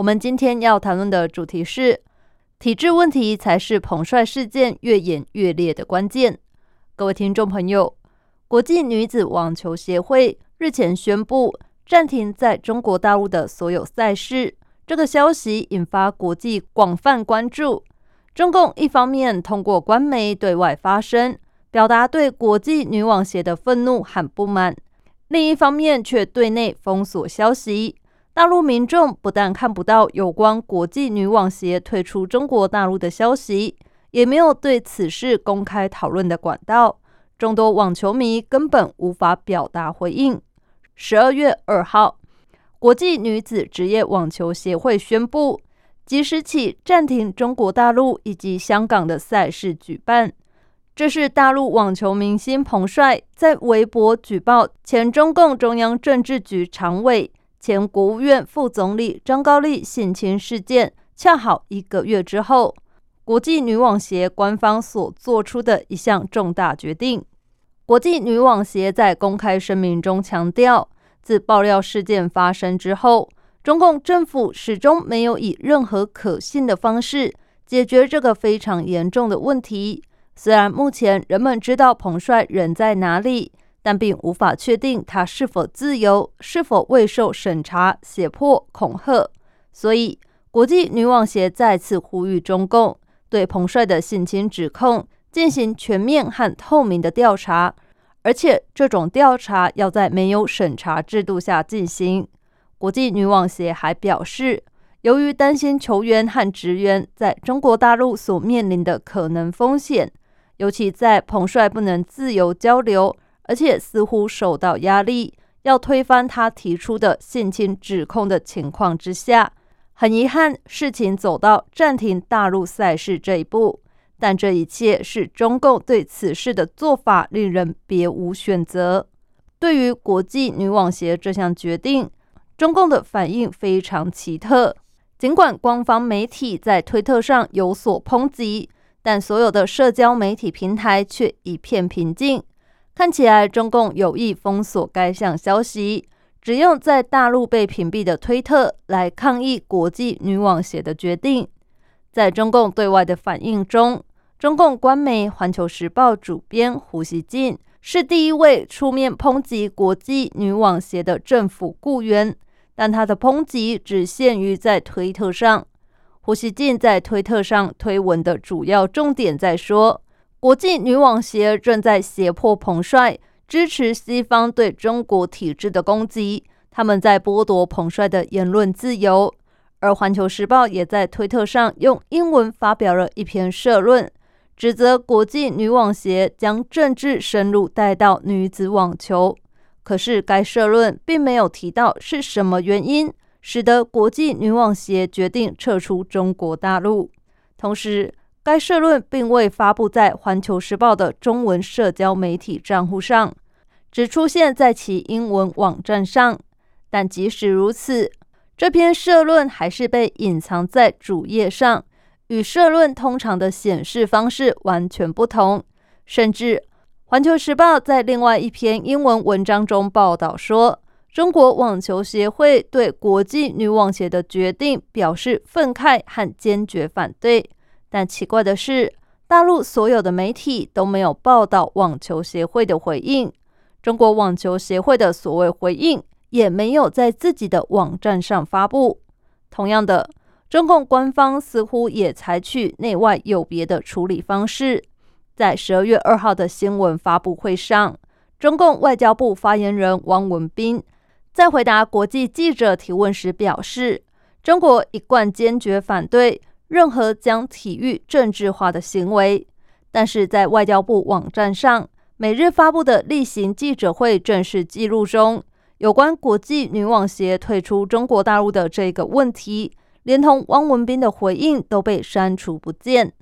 我们今天要谈论的主题是体制问题才是彭帅事件越演越烈的关键。各位听众朋友，国际女子网球协会日前宣布暂停在中国大陆的所有赛事，这个消息引发国际广泛关注。中共一方面通过官媒对外发声，表达对国际女网协的愤怒和不满。另一方面，却对内封锁消息。大陆民众不但看不到有关国际女网协退出中国大陆的消息，也没有对此事公开讨论的管道。众多网球迷根本无法表达回应。十二月二号，国际女子职业网球协会宣布，即时起暂停中国大陆以及香港的赛事举办。这是大陆网球明星彭帅在微博举报前中共中央政治局常委、前国务院副总理张高丽性侵事件，恰好一个月之后，国际女网协官方所做出的一项重大决定。国际女网协在公开声明中强调，自爆料事件发生之后，中共政府始终没有以任何可信的方式解决这个非常严重的问题。虽然目前人们知道彭帅人在哪里，但并无法确定他是否自由，是否未受审查、胁迫、恐吓。所以，国际女网协再次呼吁中共对彭帅的性侵指控进行全面和透明的调查，而且这种调查要在没有审查制度下进行。国际女网协还表示，由于担心球员和职员在中国大陆所面临的可能风险。尤其在彭帅不能自由交流，而且似乎受到压力，要推翻他提出的性侵指控的情况之下，很遗憾，事情走到暂停大陆赛事这一步。但这一切是中共对此事的做法，令人别无选择。对于国际女网协这项决定，中共的反应非常奇特。尽管官方媒体在推特上有所抨击。但所有的社交媒体平台却一片平静，看起来中共有意封锁该项消息，只用在大陆被屏蔽的推特来抗议国际女网协的决定。在中共对外的反应中，中共官媒《环球时报》主编胡锡进是第一位出面抨击国际女网协的政府雇员，但他的抨击只限于在推特上。胡锡进在推特上推文的主要重点在说，国际女网协正在胁迫彭帅支持西方对中国体制的攻击，他们在剥夺彭帅的言论自由。而环球时报也在推特上用英文发表了一篇社论，指责国际女网协将政治深入带到女子网球。可是该社论并没有提到是什么原因。使得国际女网协决定撤出中国大陆。同时，该社论并未发布在《环球时报》的中文社交媒体账户上，只出现在其英文网站上。但即使如此，这篇社论还是被隐藏在主页上，与社论通常的显示方式完全不同。甚至，《环球时报》在另外一篇英文文章中报道说。中国网球协会对国际女网协的决定表示愤慨和坚决反对，但奇怪的是，大陆所有的媒体都没有报道网球协会的回应。中国网球协会的所谓回应也没有在自己的网站上发布。同样的，中共官方似乎也采取内外有别的处理方式。在十二月二号的新闻发布会上，中共外交部发言人汪文斌。在回答国际记者提问时，表示中国一贯坚决反对任何将体育政治化的行为。但是在外交部网站上每日发布的例行记者会正式记录中，有关国际女网协退出中国大陆的这个问题，连同汪文斌的回应都被删除不见。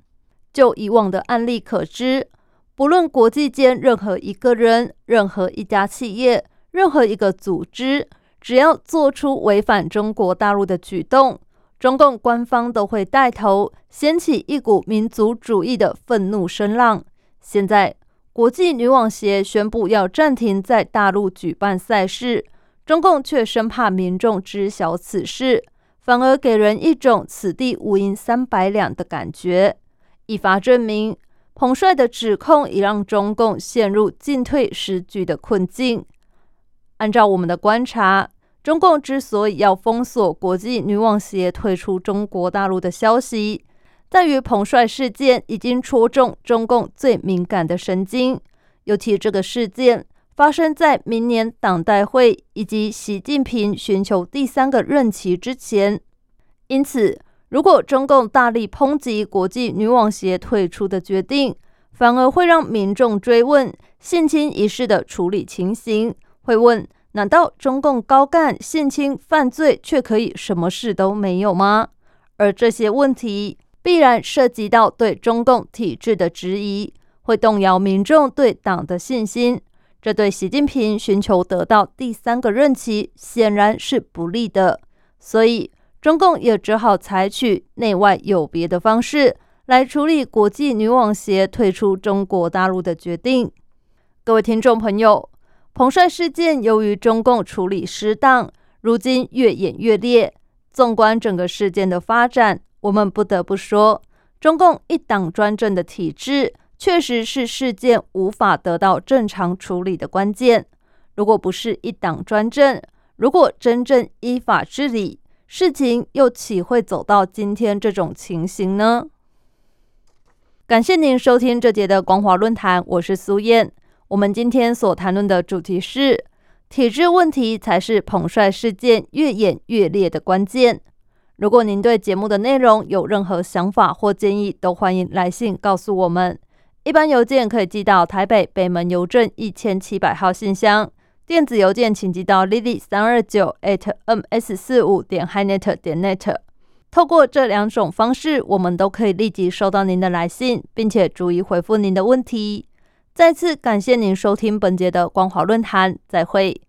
就以往的案例可知，不论国际间任何一个人、任何一家企业、任何一个组织，只要做出违反中国大陆的举动，中共官方都会带头掀起一股民族主义的愤怒声浪。现在，国际女网协宣布要暂停在大陆举办赛事，中共却生怕民众知晓此事，反而给人一种“此地无银三百两”的感觉。以法证明，彭帅的指控已让中共陷入进退失据的困境。按照我们的观察，中共之所以要封锁国际女网协退出中国大陆的消息，在于彭帅事件已经戳中中共最敏感的神经，尤其这个事件发生在明年党代会以及习近平寻求第三个任期之前，因此。如果中共大力抨击国际女网协退出的决定，反而会让民众追问性侵一事的处理情形。会问：难道中共高干性侵犯罪却可以什么事都没有吗？而这些问题必然涉及到对中共体制的质疑，会动摇民众对党的信心。这对习近平寻求得到第三个任期显然是不利的。所以。中共也只好采取内外有别的方式来处理国际女网协退出中国大陆的决定。各位听众朋友，彭帅事件由于中共处理失当，如今越演越烈。纵观整个事件的发展，我们不得不说，中共一党专政的体制确实是事件无法得到正常处理的关键。如果不是一党专政，如果真正依法治理，事情又岂会走到今天这种情形呢？感谢您收听这节的光华论坛，我是苏燕。我们今天所谈论的主题是体制问题才是彭帅事件越演越烈的关键。如果您对节目的内容有任何想法或建议，都欢迎来信告诉我们。一般邮件可以寄到台北北门邮政一千七百号信箱。电子邮件请寄到 lily 三二九 at ms 四五点 hinet 点 net。透过这两种方式，我们都可以立即收到您的来信，并且逐一回复您的问题。再次感谢您收听本节的光华论坛，再会。